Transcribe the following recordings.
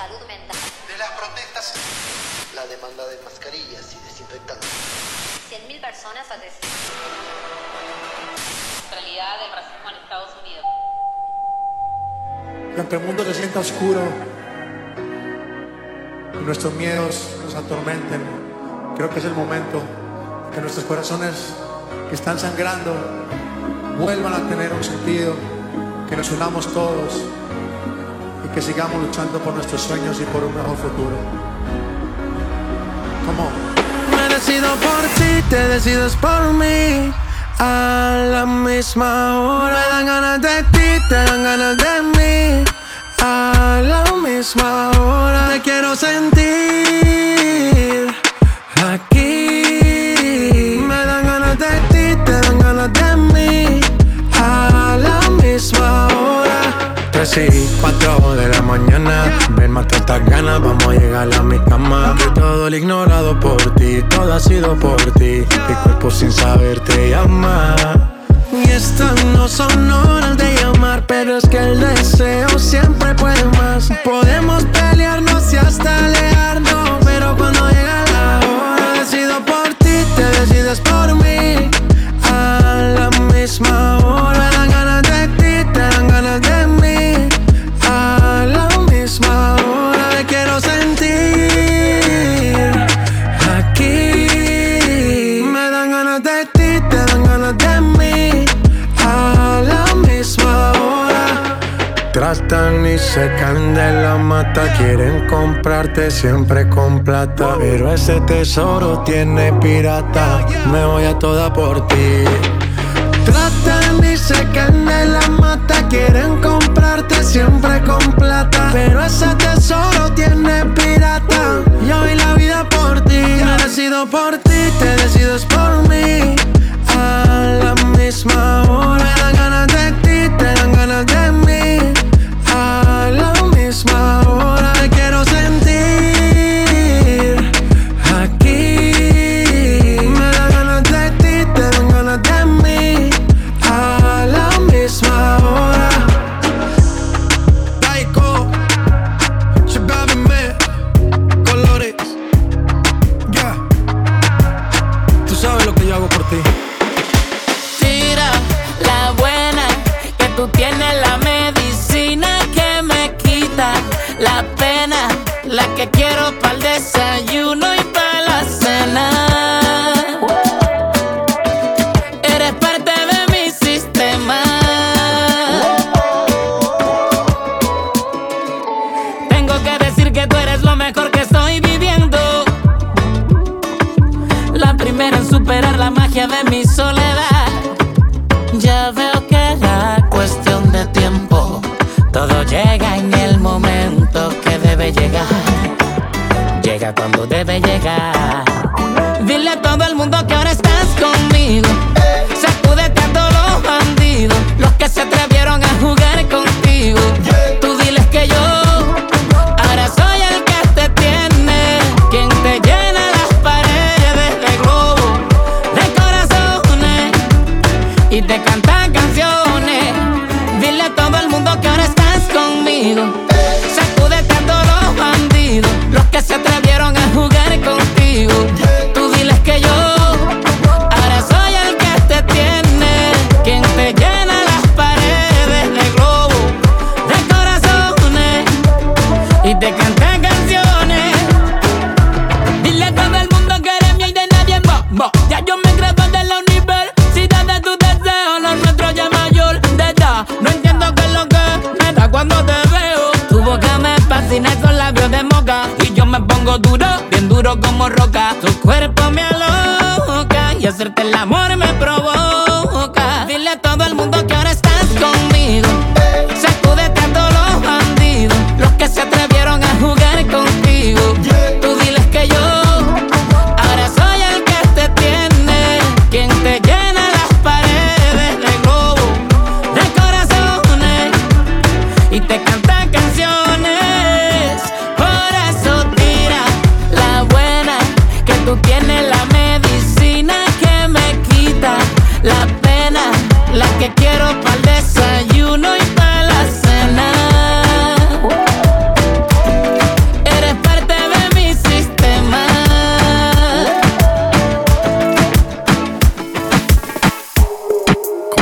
De las protestas, la demanda de mascarillas y desinfectantes. 100.000 personas fallecidas. Realidad del racismo en Estados Unidos. Cuanto el mundo se sienta oscuro, y nuestros miedos nos atormenten, creo que es el momento que nuestros corazones que están sangrando vuelvan a tener un sentido, que nos unamos todos que sigamos luchando por nuestros sueños y por un mejor futuro. ¿Cómo? Me decido por ti, te decides por mí. A la misma hora me dan ganas de ti, te dan ganas de mí. A la misma hora te quiero sentir. mañana. Ven, más estas ganas, vamos a llegar a mi cama. Que todo el ignorado por ti, todo ha sido por ti. Mi cuerpo sin saber te llama. Y estas no son horas de llamar, pero es que el deseo siempre puede más. Podemos se caen de la mata, quieren comprarte siempre con plata. Pero ese tesoro tiene pirata, me voy a toda por ti. Tratan y secan de la mata, quieren comprarte siempre con plata. Pero ese tesoro tiene pirata, yo vi la vida por ti. Me decido por ti, te decides por mí, a la misma hora.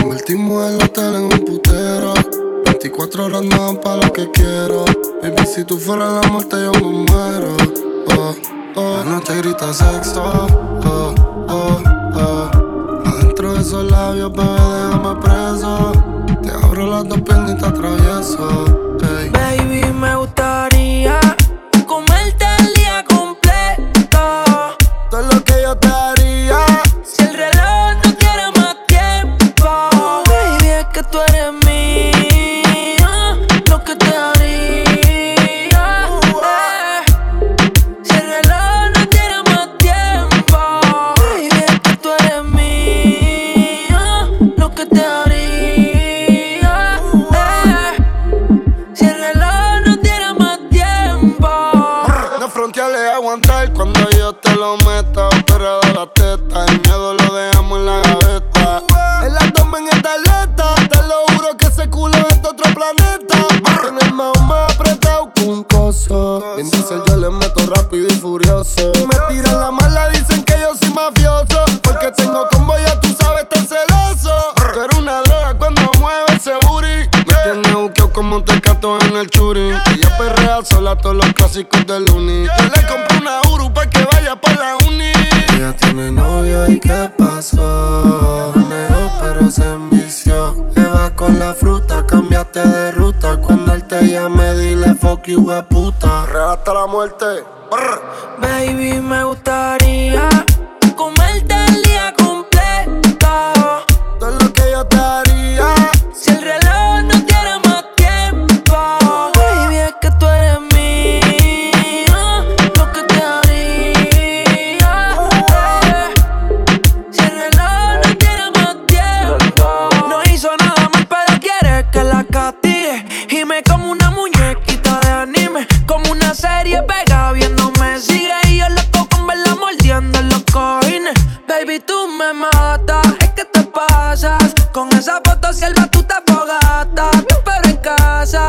Convertimos el hotel en un putero. 24 horas nada para lo que quiero. Baby, si tú fueras la muerte, yo me muero. Oh, oh. La noche grita sexo. Oh, oh, oh. Adentro de esos labios, bebé, déjame preso. Te abro las dos piernas y te atravieso. Hey. Baby, me gusta buqueo como un tecato en el churi. Ella perrea sola todos los clásicos del uni. Yo le compré una Uru pa' que vaya pa' la uni. Ella tiene novio y qué pasó. Negó pero se envició. Eva con la fruta, cambiaste de ruta. Cuando él te llame, dile fuck you, we puta. Hasta la muerte. Brr. Baby, me gustaría comerte serie pega viéndome. Sigue y yo loco con verla mordiendo en los cojines. Baby, tú me matas. Es que te pasas. Con esa foto sierva tú te fogata. Pero en casa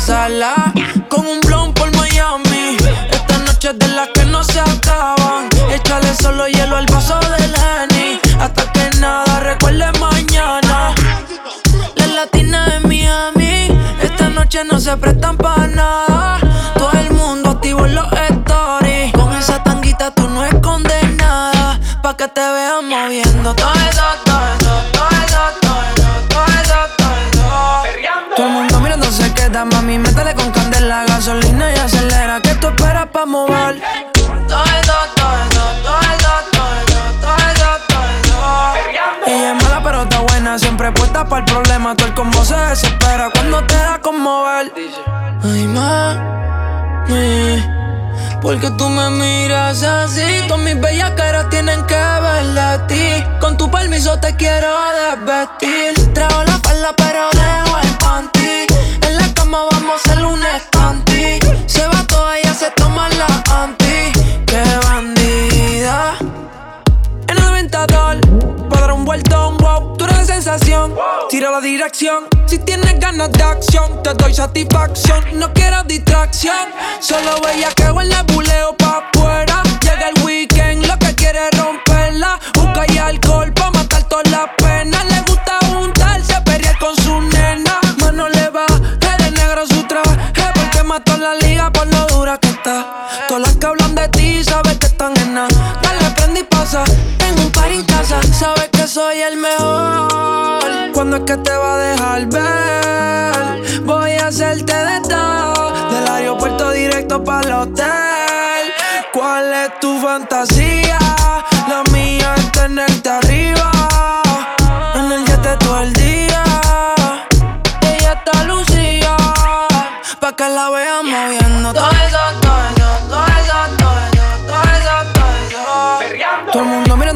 sala Con un blon por Miami. Esta noche es de las que no se acaban. Échale solo hielo al vaso del Henny Hasta que nada recuerde mañana. Las latinas de Miami Esta noche no se prestan para nada. Todo el mundo activo en los stories. Con esa tanguita tú no escondes nada Pa' que te vean moviendo todo eso, todo queda, mami, métele con candela Gasolina y acelera, que tú esperas pa' mover. Todo todo todo todo todo todo Ella es mala pero está buena, siempre puesta para el problema. Todo el combo se desespera cuando te da conmover Ay, mami porque tú me miras así, todas mis bellas caras tienen que verle a ti. Con tu permiso te quiero desvestir. Traigo la falda pero dejo el Gira la dirección. Si tienes ganas de acción, te doy satisfacción. No quiero distracción. Solo veía que en el buleo pa' afuera. Llega el weekend, lo que quiere es romperla. Busca y alcohol pa' matar todas las penas. Le gusta juntarse, pelear con su nena. Mano le va, eres negro su traje. Porque mató la liga por lo dura que está. Todas las que hablan de ti, sabes que están en nada. Dale, prende y pasa. Soy el mejor. ¿Cuándo es que te va a dejar ver? Voy a hacerte de todo. Del aeropuerto directo para el hotel. ¿Cuál es tu fantasía? La mía es tenerte arriba. En el jet todo el día. Ella está lucía. Pa' que la vean moviendo. Todo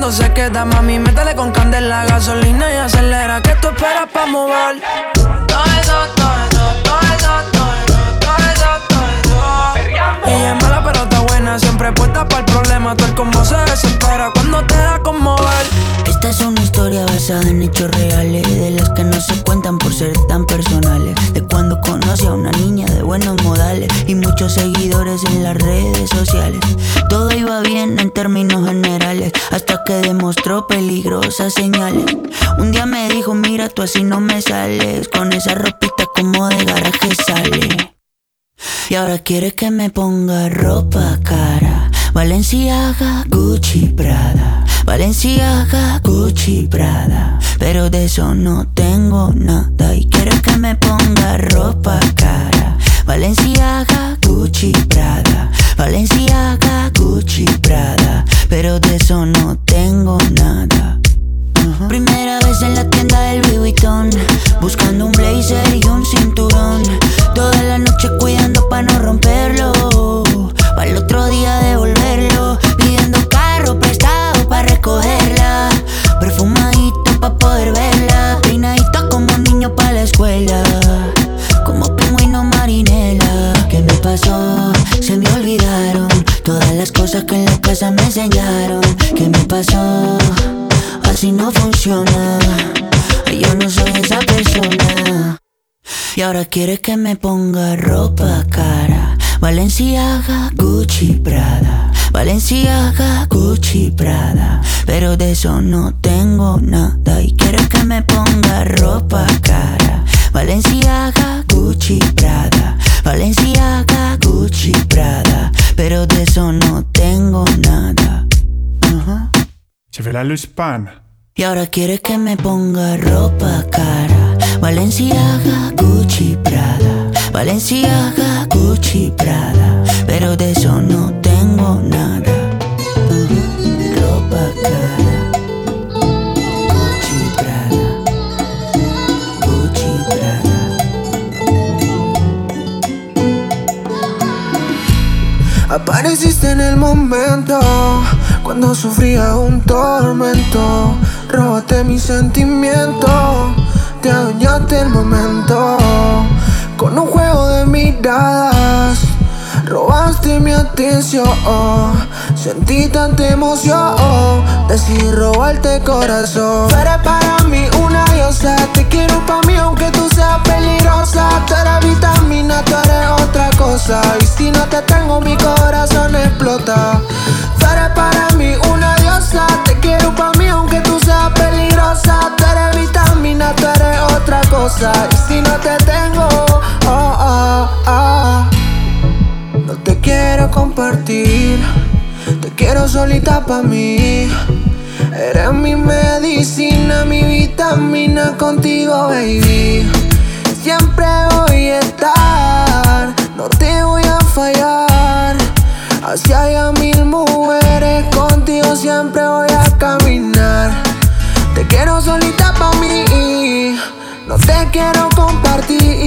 Mirando se queda, mami. Métele con candela, gasolina y acelera. Que tú esperas pa' mover. Todo todo eso, todo eso, todo eso, todo eso, todo eso. Ella es mala, pero está buena. Siempre puesta para el problema. Tú el como se desespera cuando te da conmover. Esta es una historia basada en hechos reales, de las que no se cuentan por ser tan personales. De cuando conocí a una niña buenos modales y muchos seguidores en las redes sociales. Todo iba bien en términos generales, hasta que demostró peligrosas señales. Un día me dijo, mira, tú así no me sales, con esa ropita como de garaje sale. Y ahora quiere que me ponga ropa cara. Valenciaga, Gucci, Prada. Valenciaga, Gucci, Prada. Pero de eso no tengo nada. Y quiere que me ponga ropa cara. Valenciaga, Gucci, Prada. Valenciaga, Gucci, Prada. Pero de eso no tengo nada. Primera vez en la tienda del Louis Vuitton Buscando un blazer y un cinturón Toda la noche cuidando pa' no romperlo Para el otro día devolverlo Pidiendo carro prestado pa' recogerla Perfumadito pa' poder verla Peinadito como un niño pa' la escuela pasó? Se me olvidaron Todas las cosas que en la casa me enseñaron ¿Qué me pasó? Así no funciona. Yo no soy esa persona. Y ahora quiere que me ponga ropa cara. Valenciaga, Gucci, Prada. Valenciaga, Gucci, Prada. Pero de eso no tengo nada. Y quiere que me ponga ropa cara. Valenciaga, Gucci, Prada. Valenciaga, Gucci, Prada. Pero de eso no tengo nada. Je vais la Luspan. Y ahora quiere que me ponga ropa cara. Valenciaga, Gucci, Prada. Valenciaga, Gucci, Prada. Pero de eso no tengo nada. Ujú. Ropa cara. Apareciste en el momento cuando sufría un tormento. Robaste mi sentimiento, te adueñaste el momento. Con un juego de miradas, robaste mi atención. Sentí tanta emoción, decidí robarte corazón. Tú eres para mí una diosa, te quiero pa' mí aunque tú seas peligrosa. Tú eres vitamina, tú eres otra cosa. Y si no te tengo, mi corazón explota. Tú eres para mí solita pa' mí. Eres mi medicina, mi vitamina contigo, baby. Siempre voy a estar, no te voy a fallar. Así haya mil mujeres, contigo siempre voy a caminar. Te quiero solita pa' mí, no te quiero compartir.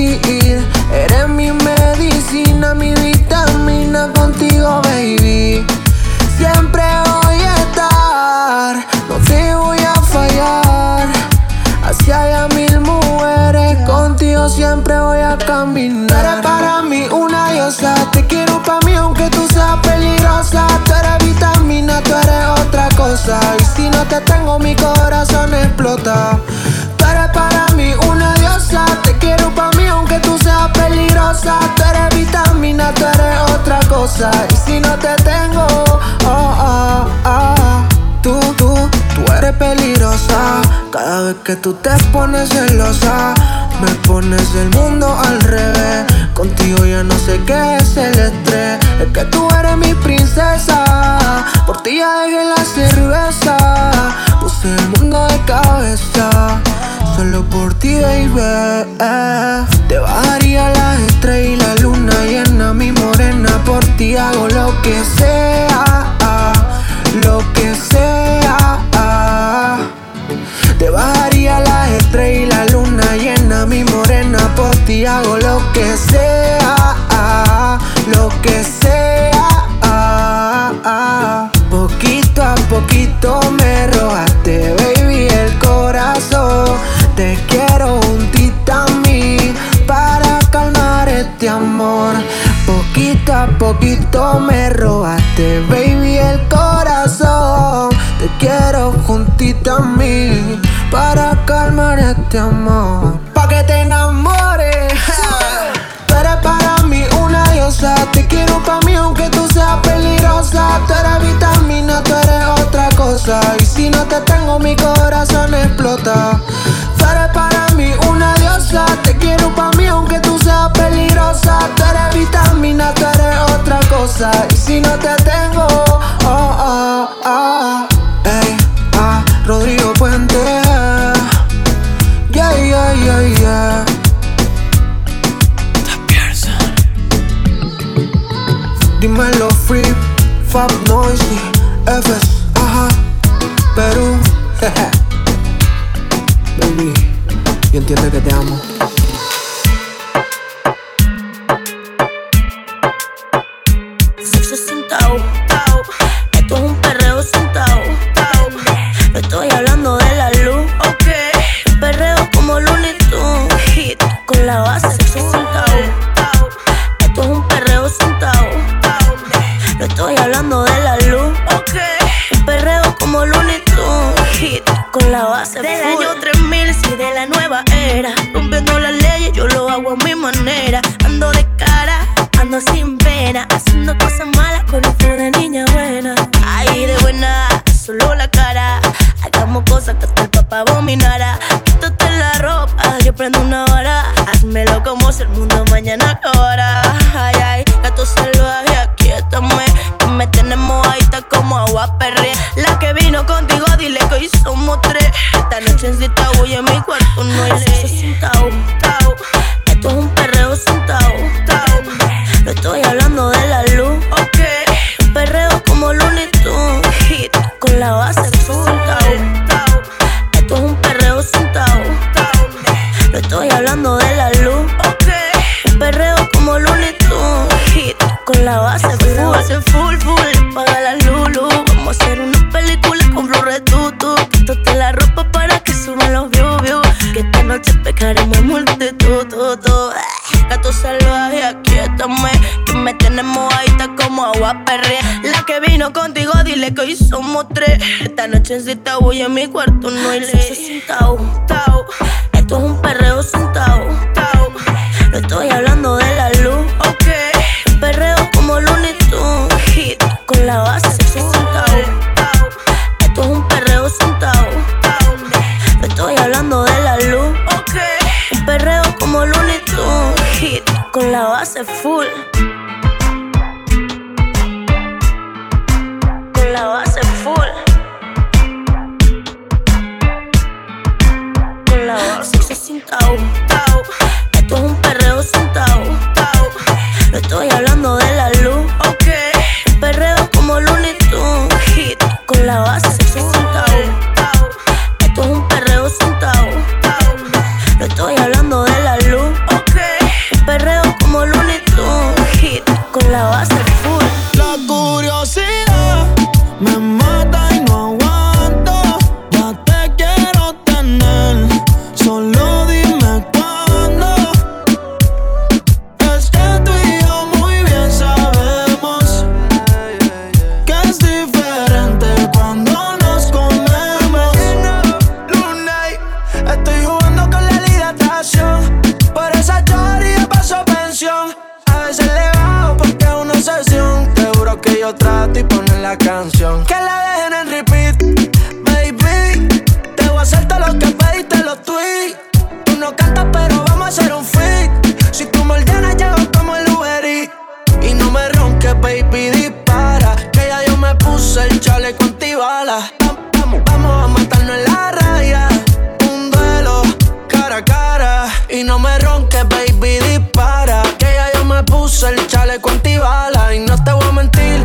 siempre voy a caminar. Tú eres para mí una diosa, te quiero para mí aunque tú seas peligrosa. Tú eres vitamina, tú eres otra cosa. Y si no te tengo, mi corazón explota. Tú eres para mí una diosa, te quiero para mí aunque tú seas peligrosa. Tú eres vitamina, tú eres otra cosa. Y si no te tengo, oh, oh, oh, tú, tú, tú eres peligrosa. Cada vez que tú te pones celosa, me pones el mundo al revés. Contigo ya no sé qué es el estrés. Es que tú eres mi princesa. Por ti ya dejé la cerveza. Puse el mundo de cabeza. Solo por ti, baby. Te bajaría las estrellas y la luna llena, mi morena. Por ti hago lo que sea. mi morena, por ti hago lo que sea, lo que sea. Poquito a poquito me robaste, baby, el corazón. Te quiero juntita a mí para calmar este amor. Poquito a poquito me robaste, baby, el corazón. Te quiero juntita a mí para calmar este amor. tengo mi corazón explota. noche de Z voy a mi cuarto Vamos, vamos a matarnos en la raya. Un duelo, cara a cara. Y no me ronques, baby, dispara. Que ya yo me puse el chaleco antibala. Y no te voy a mentir,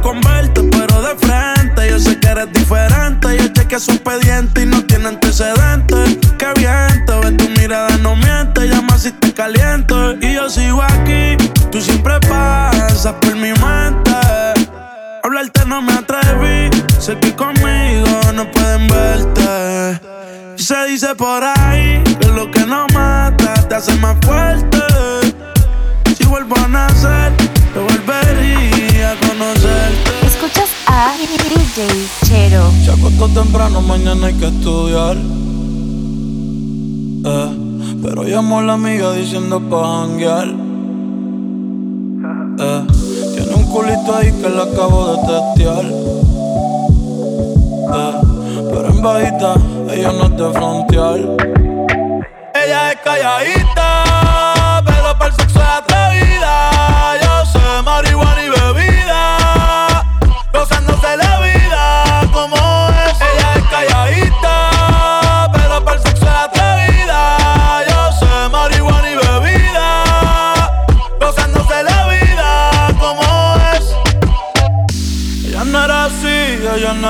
con verte, pero de frente. Yo sé que eres diferente. Y el cheque es su expediente y no tiene antecedentes. Qué bien, te ves tu mirada, no miente. Llama si te caliento. Y yo sigo aquí, tú siempre pasas por mi mente. Hablarte no me atreví, sé que conmigo no pueden verte. Se dice por ahí que lo que no mata te hace más fuerte. Si vuelvo a nacer, te volvería conocerte. Escuchas a DJ Chero. Se acostó temprano, mañana hay que estudiar. Eh, pero llamó a la amiga diciendo pa' janguear. Eh, tiene un culito ahí que le acabo de testear. Eh, pero en bajita, ella no es de frontear. Ella es calladita, pero para el sexo es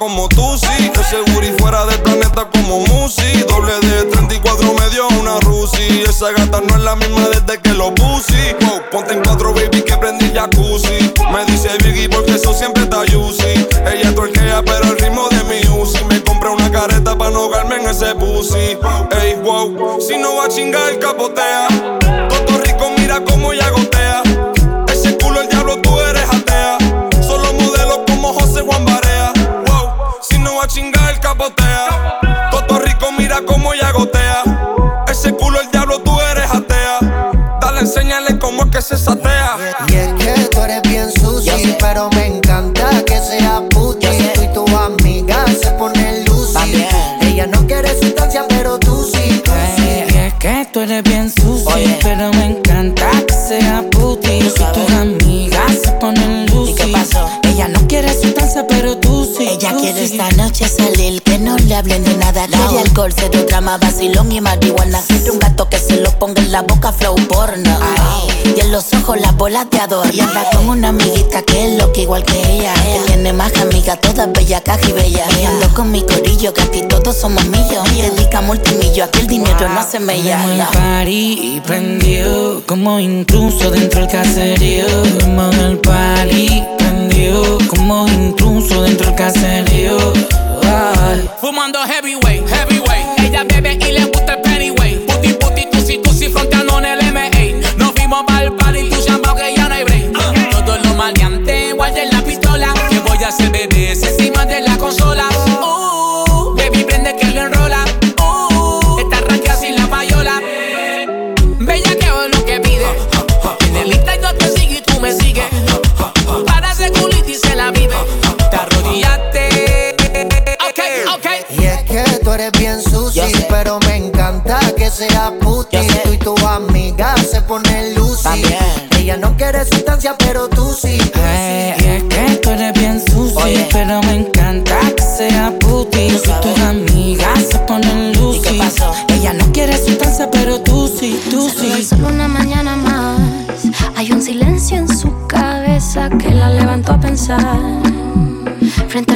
como veces atea. Y es que tú eres bien sucio, pero me encanta que seas puti. Tú y tu amiga se ponen lucy. Ella no quiere sustancia, pero tú sí, tú eh. sí. Y es que tú eres bien sucio, pero me encanta que seas puti. Tú y tus amigas se ponen lucy. ¿Y qué pasó? Ella no quiere sustancia, pero tú sí. Ella tú quiere sí. esta noche salir, que no le hablen de nada. No. Quiere alcohol, cero drama, vacilón y marihuana. Quiere un gato que se lo ponga en la boca, flow porno. Ay. Y en los ojos las bolas de ador. Y anda con una amiguita que es loca igual que ella. Que tiene más que amiga, todas bella, caja y bella. Y ando con mi corillo, que aquí todos somos millos. Y dedica multimillo, aquí el dinero no se me llama. party y prendió, como incluso dentro del caserío. Como en el party prendió, como incluso dentro del caserío. Fumando heavyweight, heavyweight. Fuimos pa'l party, tu champán que ya no hay break. Todos los maleantes, guarden la pistola. Que voy a hacer bebé encima de la consola. Uh, baby, prende que lo enrola. Uh, esta ranquea sin la payola. Bella que es lo que pide. En el Insta yo te sigo y tú me sigues. Para ese culito y se la vive. Te arrodillaste. Ok, ok. Y es que tú eres bien sucio, pero me encanta que sea puti. Tú y tu Quiere sustancia, pero tú sí. tú Ay, sí. y es que tú eres bien sucio, pero me encanta que sea puti. Y tus amigas se ponen lucy. Ella no quiere sustancia, pero tú sí, tú sí. es solo una mañana más. Hay un silencio en su cabeza que la levantó a pensar. Frente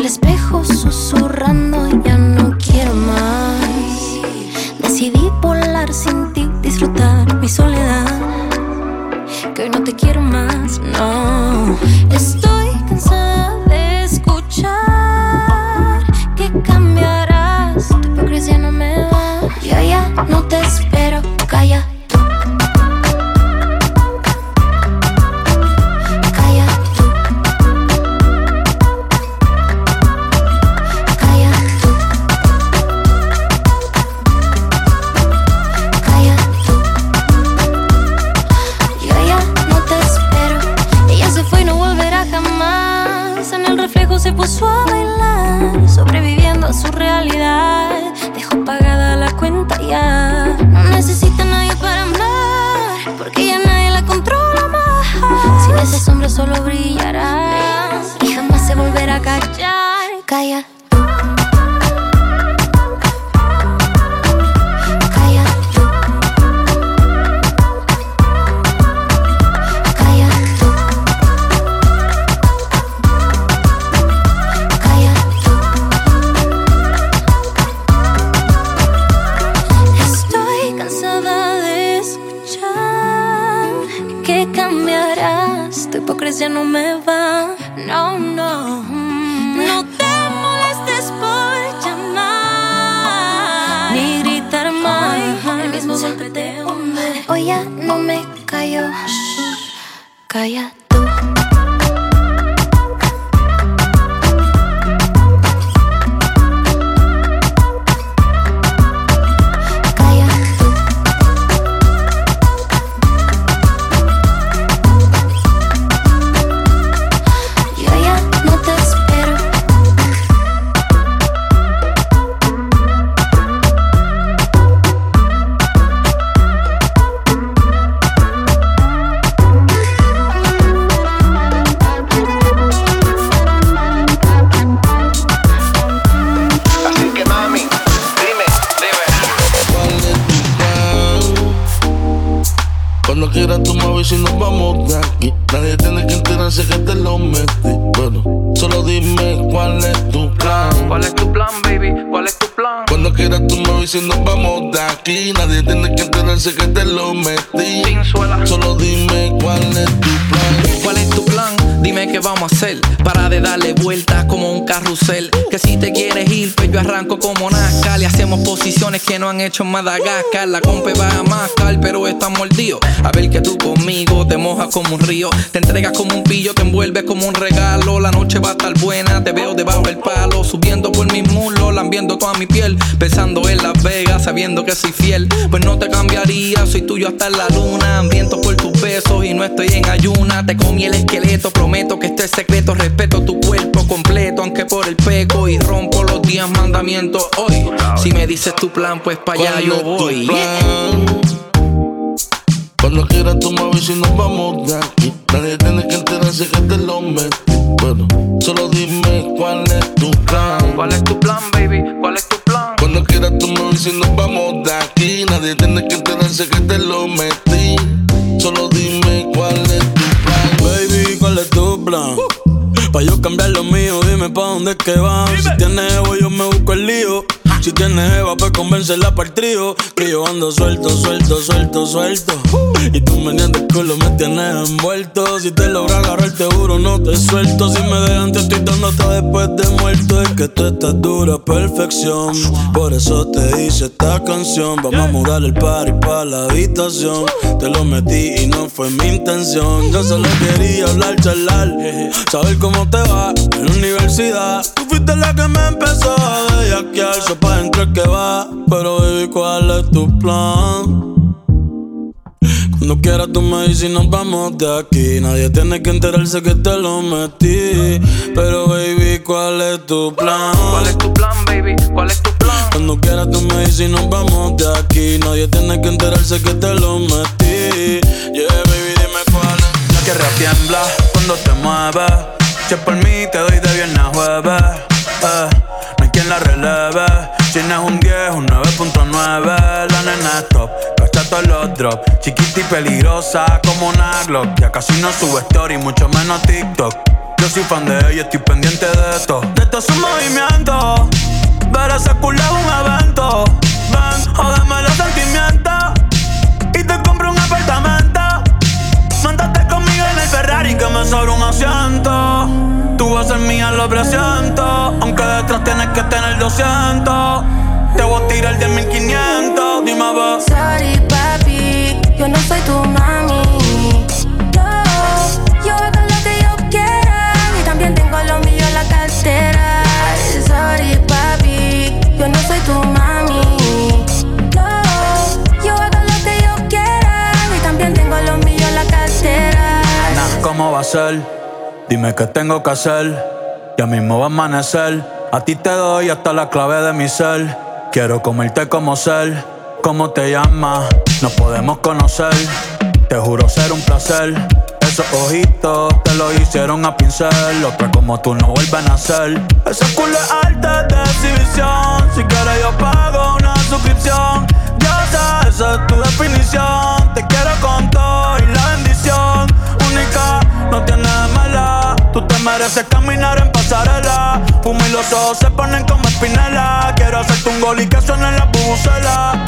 hecho en Madagascar. La compa va a mascar, pero está mordido. A ver que tú conmigo te mojas como un río. Te entregas como un pillo, te envuelves como un regalo. La noche va a estar buena, te veo debajo del palo. Subiendo por mis muslos, lambiendo toda mi piel. Pensando en Las Vegas, sabiendo que soy fiel. Pues no te cambiaría, soy tuyo hasta la luna. Hambriento por tus besos y no estoy en ayuna. Te comí el esqueleto, prometo que este es secreto. Respeto tu cuerpo completo, aunque por el peco. Y rompo los días mandamientos hoy. Si me dices tu plan, pues para allá yo voy. Cuando quieras toma y si nos vamos de aquí. Nadie tiene que enterarse que te lo metí. Pero solo dime cuál es tu plan. ¿Cuál es tu plan, baby? ¿Cuál es tu plan? Cuando quieras toma y si nos vamos de aquí. Nadie tiene que enterarse que te lo metí. Solo dime cuál es tu plan. Baby, ¿cuál es tu plan? Uh. Pa' yo cambiar lo mío, dime pa' dónde es que vas. Si tienes ego, yo me busco el lío. Si tienes Eva, pues convencerla para el trío. Que yo ando suelto, suelto, suelto, suelto. Y tú me el culo, me tienes envuelto. Si te logra agarrar, te juro, no te suelto. Si me dejan, te estoy dando hasta después de muerto. Es que tú estás dura, perfección. Por eso te hice esta canción. Vamos a mudar el party para la habitación. Te lo metí y no fue mi intención. Yo solo quería hablar, charlar. Saber cómo te va en la universidad. Tú fuiste la que me empezó a bellaquear. Pa' dentro que va. Pero baby, ¿cuál es tu plan? Cuando quieras tú me dices y nos vamos de aquí Nadie tiene que enterarse que te lo metí Pero baby, ¿cuál es tu plan? ¿Cuál es tu plan, baby? ¿Cuál es tu plan? Cuando quieras tú me dices y nos vamos de aquí Nadie tiene que enterarse que te lo metí Yeah, baby, dime cuál es La tierra tiembla cuando te mueves Si es por mí te doy de viernes a jueves eh, No hay quien la releve Si no es un 10, un 9.9 La nena es top todos los drops. Chiquita y peligrosa como una Glock. Ya casi no sube story, mucho menos TikTok. Yo soy fan de ella, estoy pendiente de esto. De todo su movimiento. Ver ese culo es un evento. Ven, jódeme los sentimientos. Y te compro un apartamento. Montate conmigo en el Ferrari que me sobra un asiento. Tú vas a ser mía, lo presiento. Aunque detrás tienes que tener 200. Te voy a tirar de 1500, dime va. Sorry, papi, yo no soy tu mami. No, yo hago lo que yo quiera. Y también tengo lo mío en la cartera. Sorry, papi, yo no soy tu mami. No, yo hago lo que yo quiera. Y también tengo lo mío en la cartera. Nah, ¿cómo va a ser? Dime qué tengo que hacer. Ya mismo va a amanecer. A ti te doy hasta la clave de mi ser. Quiero comerte como ser, ¿cómo te llamas? Nos podemos conocer, te juro ser un placer. Esos ojitos te lo hicieron a pincel, otra como tú no vuelven a ser. Ese culo es arte de exhibición, si quieres yo pago una suscripción. Ya esa es tu definición, te quiero con todo y la bendición mereces caminar en pasarela. Fumo y los ojos se ponen como espinela. Quiero hacerte un gol y que suene la bubucela.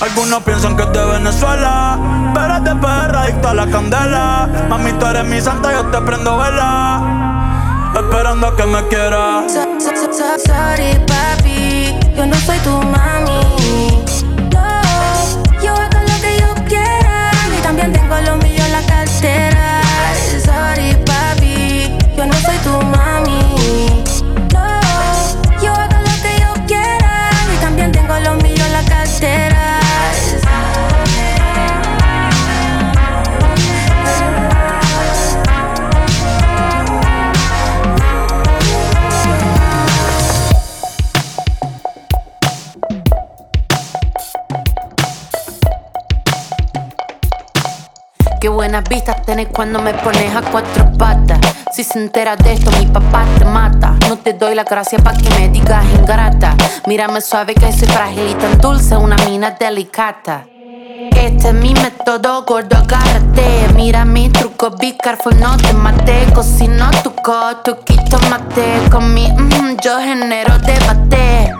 Algunos piensan que es de Venezuela, pero es de perra adicta a la candela. Mami, tú eres mi santa, yo te prendo vela. Esperando a que me quieras. sorry, papi, yo no soy tu mami. Qué buenas vistas tenés cuando me pones a cuatro patas. Si se entera de esto, mi papá te mata. No te doy la gracia pa' que me digas ingrata. Mírame suave que soy frágil y tan dulce, una mina delicata. Este es mi método, gordo, agárrate. Mira mi truco, be careful, no te mate. Cocino tu coto, quito mate. Con mi mm, yo genero debate.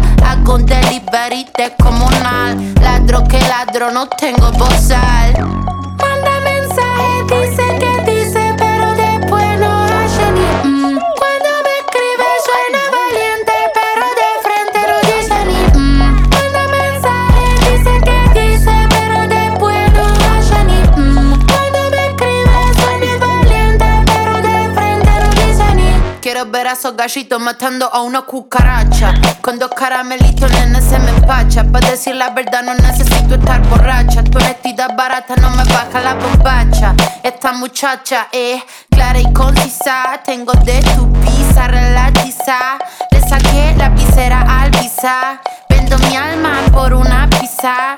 Un delivery de comunal. Ladro que ladro, no tengo bozal. A esos gallitos matando a una cucaracha. Con dos caramelitos, nene, se me empacha. Para decir la verdad, no necesito estar borracha. Tu honestidad barata no me baja la bombacha. Esta muchacha es clara y concisa. Tengo de tu pizza relatiza. Le saqué la visera al visa. Vendo mi alma por una pizza.